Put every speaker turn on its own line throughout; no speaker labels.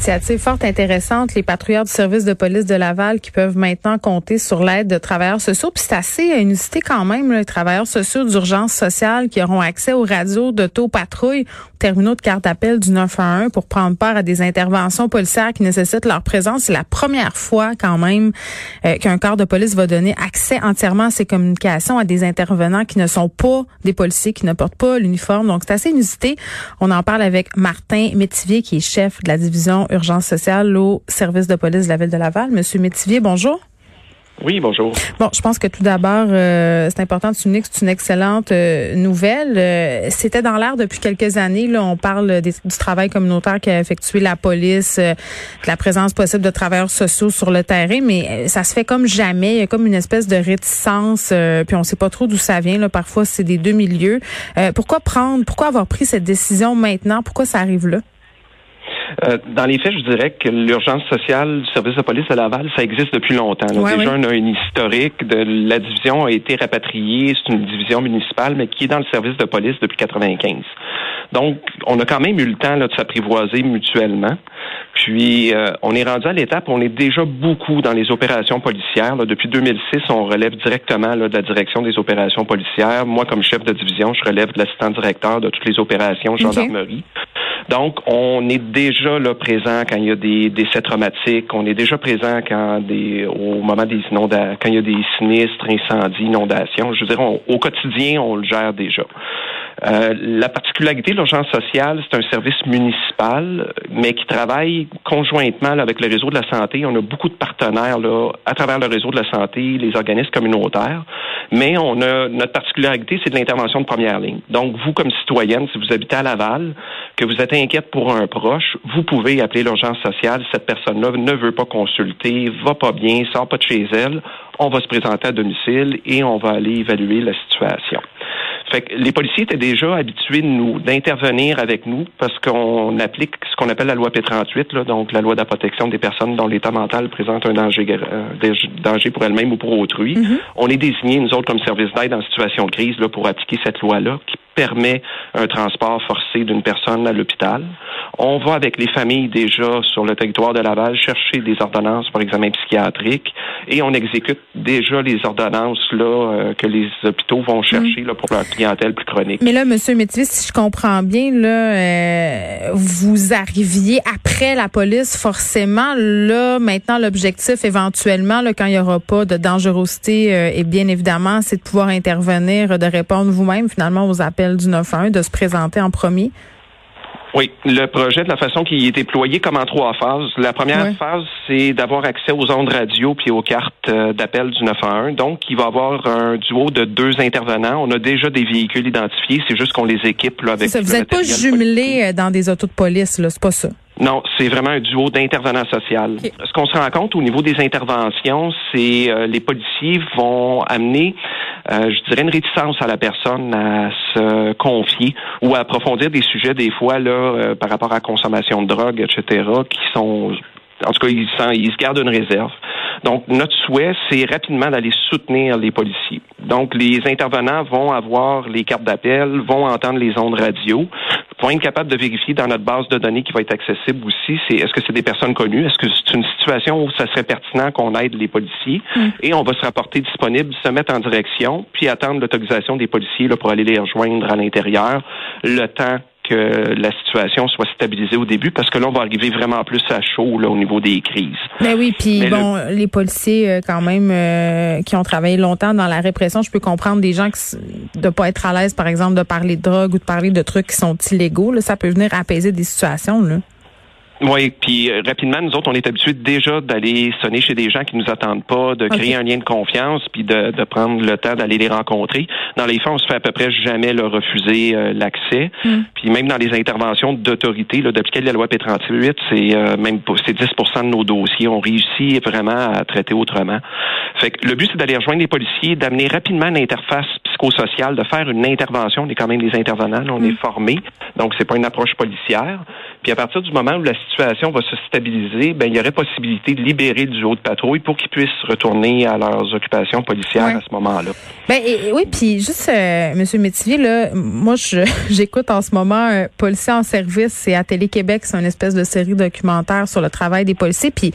Initiative forte, intéressante, les patrouilleurs du service de police de Laval qui peuvent maintenant compter sur l'aide de travailleurs sociaux. Puis c'est assez inusité quand même, les travailleurs sociaux d'urgence sociale qui auront accès aux radios d'auto-patrouille, aux terminaux de carte d'appel du 911 pour prendre part à des interventions policières qui nécessitent leur présence. C'est la première fois quand même euh, qu'un corps de police va donner accès entièrement à ces communications à des intervenants qui ne sont pas des policiers, qui ne portent pas l'uniforme. Donc c'est assez inusité. On en parle avec Martin Métivier qui est chef de la division urgence sociale au service de police de la ville de Laval. Monsieur Métivier, bonjour.
Oui, bonjour.
Bon, je pense que tout d'abord, euh, c'est important de souligner que c'est une excellente euh, nouvelle. Euh, C'était dans l'air depuis quelques années. Là, on parle des- du travail communautaire qu'a effectué la police, euh, de la présence possible de travailleurs sociaux sur le terrain, mais euh, ça se fait comme jamais. Il y a comme une espèce de réticence, euh, puis on sait pas trop d'où ça vient. Là. Parfois, c'est des deux milieux. Euh, pourquoi prendre, pourquoi avoir pris cette décision maintenant? Pourquoi ça arrive là?
Euh, dans les faits, je dirais que l'urgence sociale du service de police de Laval, ça existe depuis longtemps. là.
Ouais,
Déjà, on a une historique. De, la division a été rapatriée. C'est une division municipale, mais qui est dans le service de police depuis 95. Donc, on a quand même eu le temps là, de s'apprivoiser mutuellement. Puis, euh, on est rendu à l'étape où on est déjà beaucoup dans les opérations policières. là. Depuis 2006, on relève directement là, de la direction des opérations policières. Moi, comme chef de division, je relève de l'assistant directeur de toutes les opérations gendarmerie. Donc, on est déjà là présent quand il y a des décès traumatiques. On est déjà présent quand des, au moment des inondations, quand il y a des sinistres, incendies, inondations. Je veux dire, on- au quotidien, on le gère déjà. Euh, la particularité de l'urgence sociale, c'est un service municipal, mais qui travaille conjointement là, avec le réseau de la santé. On a beaucoup de partenaires là, à travers le réseau de la santé, les organismes communautaires. Mais on a notre particularité, c'est de l'intervention de première ligne. Donc, vous, comme citoyenne, si vous habitez à Laval, que vous êtes inquiète pour un proche, vous pouvez appeler l'urgence sociale. Cette personne-là ne veut pas consulter, va pas bien, sort pas de chez elle. On va se présenter à domicile et on va aller évaluer la situation. Fait que les policiers étaient déjà habitués de nous d'intervenir avec nous parce qu'on applique ce qu'on appelle la loi P38, là, donc la loi de la protection des personnes dont l'état mental présente un danger, euh, danger pour elles-mêmes ou pour autrui. On est désignés, nous autres, comme service d'aide en situation de crise là, pour appliquer cette loi-là qui permet un transport forcé d'une personne à l'hôpital. On va avec les familles déjà sur le territoire de Laval chercher des ordonnances pour examen psychiatrique et on exécute déjà les ordonnances là euh, que les hôpitaux vont chercher là, pour leur clientèle plus chronique.
Mais là, Monsieur Métivier, si je comprends bien, là, euh, vous arriviez après la police, forcément. Là, maintenant, l'objectif, éventuellement, là, quand il n'y aura pas de dangerosité, euh, et bien évidemment, c'est de pouvoir intervenir, de répondre vous-même, finalement, aux appels du 911, de se présenter en premier?
Oui, le projet de la façon qu'il est déployé comme en trois phases. La première phase, c'est d'avoir accès aux ondes radio puis aux cartes euh, d'appel du 911. Donc, il va y avoir un duo de deux intervenants. On a déjà des véhicules identifiés, c'est juste qu'on les équipe là, avec
ça, vous n'êtes pas jumelés euh, dans des autos de police, là, c'est pas ça.
Non, c'est vraiment un duo d'intervenants social.
Ok.
Ce qu'on se rend compte au niveau des interventions, c'est euh, les policiers vont amener, euh, je dirais, une réticence à la personne à se confier ou à approfondir des sujets des fois là euh, par rapport à la consommation de drogue, etc., qui sont en tout cas, ils, s'en- ils se gardent une réserve. Donc, notre souhait, c'est rapidement d'aller soutenir les policiers. Donc, les intervenants vont avoir les cartes d'appel, vont entendre les ondes radio, vont être capables de vérifier dans notre base de données qui va être accessible aussi, c'est est-ce que c'est des personnes connues, est-ce que c'est une situation où ça serait pertinent qu'on aide les policiers, et on va se rapporter disponible, se mettre en direction, puis attendre l'autorisation des policiers là, pour aller les rejoindre à l'intérieur, le temps que la situation soit stabilisée au début, parce que là, on va arriver vraiment plus à chaud là, au niveau des crises.
Ben oui, puis
le-
bon, les policiers euh, quand même euh, qui ont travaillé longtemps dans la répression, je peux comprendre des gens qui de pas être à l'aise, par exemple, de parler de drogue ou de parler de trucs qui sont illégaux. Là, ça peut venir apaiser des situations. Là.
Oui, puis euh, rapidement, nous autres, on est habitués déjà d'aller sonner chez des gens qui nous attendent pas, de créer un lien de confiance, puis de, de prendre le temps d'aller les rencontrer. Dans les faits, on se fait à peu près jamais leur refuser euh, l'accès. Puis même dans les interventions d'autorité, là, d'appliquer la loi P38, c'est euh, même c'est 10 de nos dossiers. On réussit vraiment à traiter autrement. Fait que le but, c'est d'aller rejoindre les policiers, d'amener rapidement une interface psychosociale, de faire une intervention. On est quand même des intervenants, là, on est formés, donc c'est pas une approche policière. Puis à partir du moment où la situation va se stabiliser, ben il y aurait possibilité de libérer du haut de patrouille pour qu'ils puissent retourner à leurs occupations policières à ce moment-là.
Ben oui, puis juste euh, Monsieur Métivier là, moi j'écoute en ce moment un policier en service, c'est à Télé Québec, c'est une espèce de série documentaire sur le travail des policiers, puis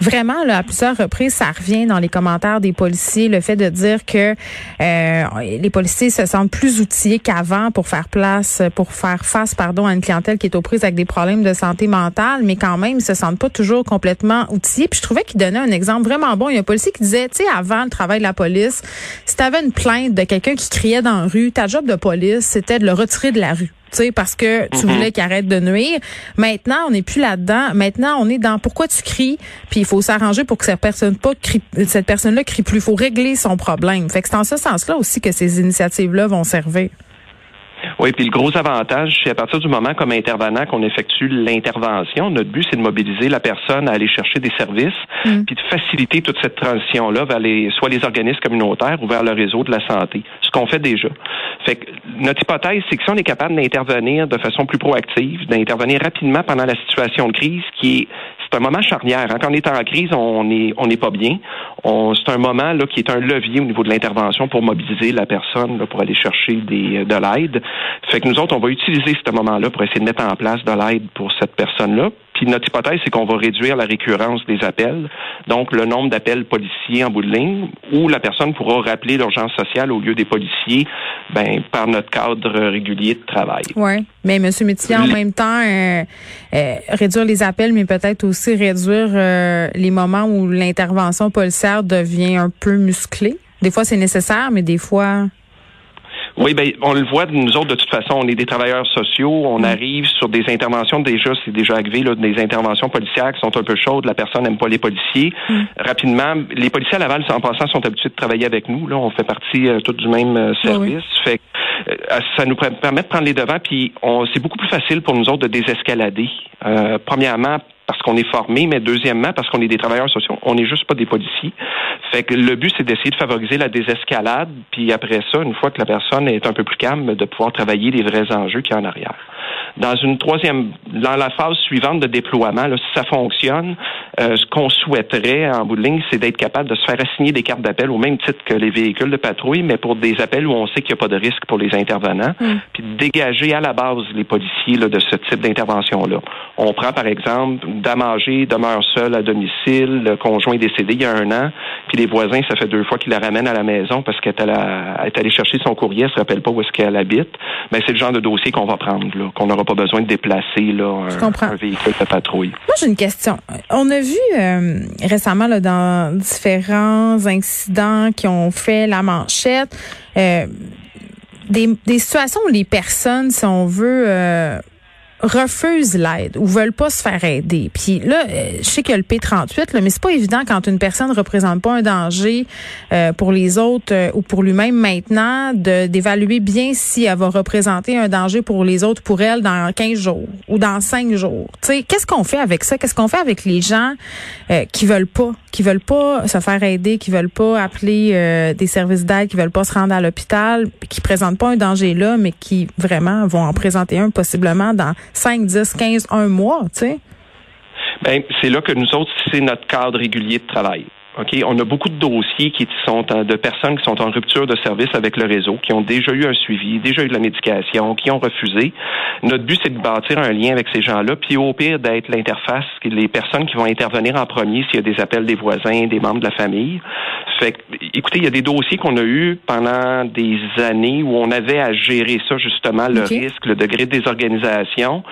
vraiment là à plusieurs reprises ça revient dans les commentaires des policiers le fait de dire que euh, les policiers se sentent plus outillés qu'avant pour faire place, pour faire face pardon à une clientèle qui est aux prises avec des problèmes de santé mentale, mais quand même ils se sentent pas toujours complètement outillés. Puis je trouvais qu'il donnait un exemple vraiment bon. Il y a un policier qui disait, tu sais, avant le travail de la police, si tu avais une plainte de quelqu'un qui criait dans la rue, ta job de police, c'était de le retirer de la rue. Tu sais, parce que tu mhm. voulais qu'il arrête de nuire. Maintenant, on n'est plus là-dedans. Maintenant, on est dans pourquoi tu cries, puis il faut s'arranger pour que cette personne pas crie, cette personne-là crie plus. Il faut régler son problème. Fait que c'est en ce sens-là aussi que ces initiatives-là vont servir.
Oui, puis le gros avantage, c'est à partir du moment comme intervenant qu'on effectue l'intervention, notre but, c'est de mobiliser la personne à aller chercher des services, mm. puis de faciliter toute cette transition-là vers les, soit les organismes communautaires ou vers le réseau de la santé, ce qu'on fait déjà. Fait que notre hypothèse, c'est que si on est capable d'intervenir de façon plus proactive, d'intervenir rapidement pendant la situation de crise, qui est c'est un moment charnière. Hein. Quand on est en crise, on n'est pas bien. C'est un moment là qui est un levier au niveau de l'intervention pour mobiliser la personne pour aller chercher des, de l'aide. Fait que nous autres, on va utiliser ce moment-là pour essayer de mettre en place de l'aide pour cette personne-là. Puis notre hypothèse, c'est qu'on va réduire la récurrence des appels, donc le nombre d'appels policiers en bout de ligne, où la personne pourra rappeler l'urgence sociale au lieu des policiers, ben par notre cadre régulier de travail.
Oui, mais Monsieur Métier, en même temps, euh, euh, réduire les appels, mais peut-être aussi réduire euh, les moments où l'intervention policière devient un peu musclée. Des fois, c'est nécessaire, mais des fois.
Oui, ben on le voit nous autres de toute façon, on est des travailleurs sociaux, on mm. arrive sur des interventions déjà, c'est déjà arrivé là, des interventions policières qui sont un peu chaudes, la personne n'aime pas les policiers. Mm. Rapidement, les policiers à Laval, en passant, sont habitués de travailler avec nous. Là, on fait partie euh, tout du même euh, service. Fait euh, ça nous permet de prendre les devants, puis c'est beaucoup plus facile pour nous autres de désescalader. premièrement, parce qu'on est formé, mais deuxièmement, parce qu'on est des travailleurs sociaux, on n'est juste pas des policiers. Fait que le but, c'est d'essayer de favoriser la désescalade, puis après ça, une fois que la personne est un peu plus calme, de pouvoir travailler les vrais enjeux qu'il y a en arrière. Dans une troisième, dans la phase suivante de déploiement, là, si ça fonctionne, euh, ce qu'on souhaiterait en bout de ligne, c'est d'être capable de se faire assigner des cartes d'appel au même titre que les véhicules de patrouille, mais pour des appels où on sait qu'il n'y a pas de risque pour les intervenants, mm. puis de dégager à la base les policiers là, de ce type d'intervention-là. On prend par exemple Damager demeure seul à domicile, le conjoint décédé il y a un an, puis les voisins, ça fait deux fois qu'ils la ramènent à la maison parce qu'elle est allée chercher son courrier, elle se rappelle pas où est-ce qu'elle habite. Mais c'est le genre de dossier qu'on va prendre, là, qu'on n'aura pas besoin de déplacer là, un, véhicule de patrouille.
Moi, j'ai une question. On a vu euh, récemment là, dans différents incidents qui ont fait la manchette, euh, des, des situations où les personnes, si on veut, euh, refusent l'aide ou veulent pas se faire aider. Puis là, euh, je sais qu'il le P38, là, mais c'est pas évident quand une personne ne représente pas un danger euh, pour les autres euh, ou pour lui-même maintenant de d'évaluer bien si elle va représenter un danger pour les autres, pour elle dans 15 jours ou dans 5 jours. Tu qu'est-ce qu'on fait avec ça? Qu'est-ce qu'on fait avec les gens qui veulent pas, qui veulent pas se faire aider, qui veulent pas appeler des services d'aide, qui veulent pas se rendre à l'hôpital, qui présentent pas un danger là, mais qui vraiment vont en présenter un possiblement dans 5, 10, 15, un mois, tu sais?
Ben, c'est là que nous autres, c'est notre cadre régulier de travail. OK, on a beaucoup de dossiers qui sont de personnes qui sont en rupture de service avec le réseau, qui ont déjà eu un suivi, déjà eu de la médication, qui ont refusé. Notre but, c'est de bâtir un lien avec ces gens-là, puis au pire d'être l'interface, les personnes qui vont intervenir en premier s'il y a des appels des voisins, des membres de la famille. Fait écoutez, il y a des dossiers qu'on a eus pendant des années où on avait à gérer ça, justement, le risque, le degré de désorganisation.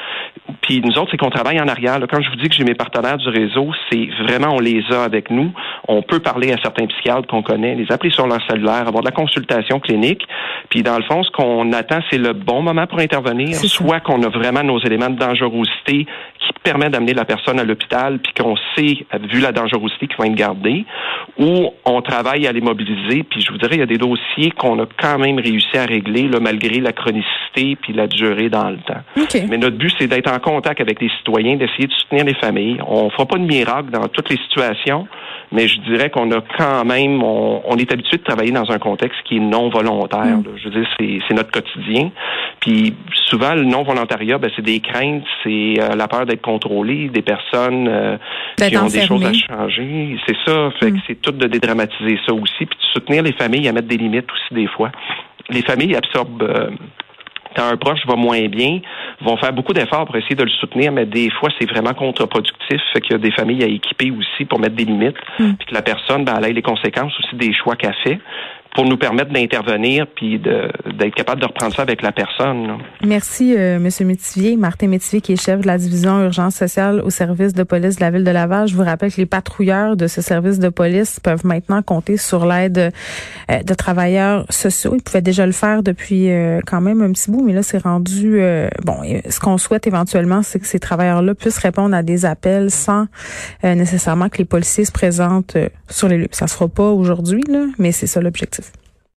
Puis nous autres, c'est qu'on travaille en arrière. Quand je vous dis que j'ai mes partenaires du réseau, c'est vraiment, on les a avec nous. On peut parler à certains psychiatres qu'on connaît, les appeler sur leur cellulaire, avoir de la consultation clinique. Puis dans le fond, ce qu'on attend, c'est le bon moment pour intervenir, soit qu'on a vraiment nos éléments de dangerosité qui permet d'amener la personne à l'hôpital, puis qu'on sait, vu la dangerosité, qu'ils vont être gardés, ou on travaille à les mobiliser, puis je vous dirais, il y a des dossiers qu'on a quand même réussi à régler, là, malgré la chronicité puis la durée dans le temps. Mais notre but, c'est d'être en contact avec les citoyens, d'essayer de soutenir les familles. On fera pas de miracle dans toutes les situations, mais je dirais qu'on a quand même, on, est habitué de travailler dans un contexte qui est non volontaire. Mm. Je veux dire, c'est notre quotidien. Puis souvent, le non volontariat, ben, c'est des craintes, c'est euh, la peur d'être contrôlé, des personnes euh, qui ont des choses à changer. C'est ça. Fait que mm. c'est tout de dédramatiser ça aussi, puis de soutenir les familles à mettre des limites aussi des fois. Les familles absorbent. Euh, quand un proche va moins bien, vont faire beaucoup d'efforts pour essayer de le soutenir, mais des fois, c'est vraiment contre-productif. Fait qu'il y a des familles à équiper aussi pour mettre des limites, mm. puis que la personne, ben, elle ait les conséquences aussi des choix qu'elle fait pour nous permettre d'intervenir puis d'être capable de reprendre ça avec la personne.
Merci, euh, Monsieur Métivier. Martin Métivier, qui est chef de la division urgence sociale au service de police de la ville de Laval. Je vous rappelle que les patrouilleurs de ce service de police peuvent maintenant compter sur l'aide euh, de travailleurs sociaux. Ils pouvaient déjà le faire depuis euh, quand même un petit bout, mais là, c'est rendu... Euh, bon, ce qu'on souhaite éventuellement, c'est que ces travailleurs-là puissent répondre à des appels sans nécessairement que les policiers se présentent sur les lieux. Ça se fera pas aujourd'hui, là, mais c'est ça l'objectif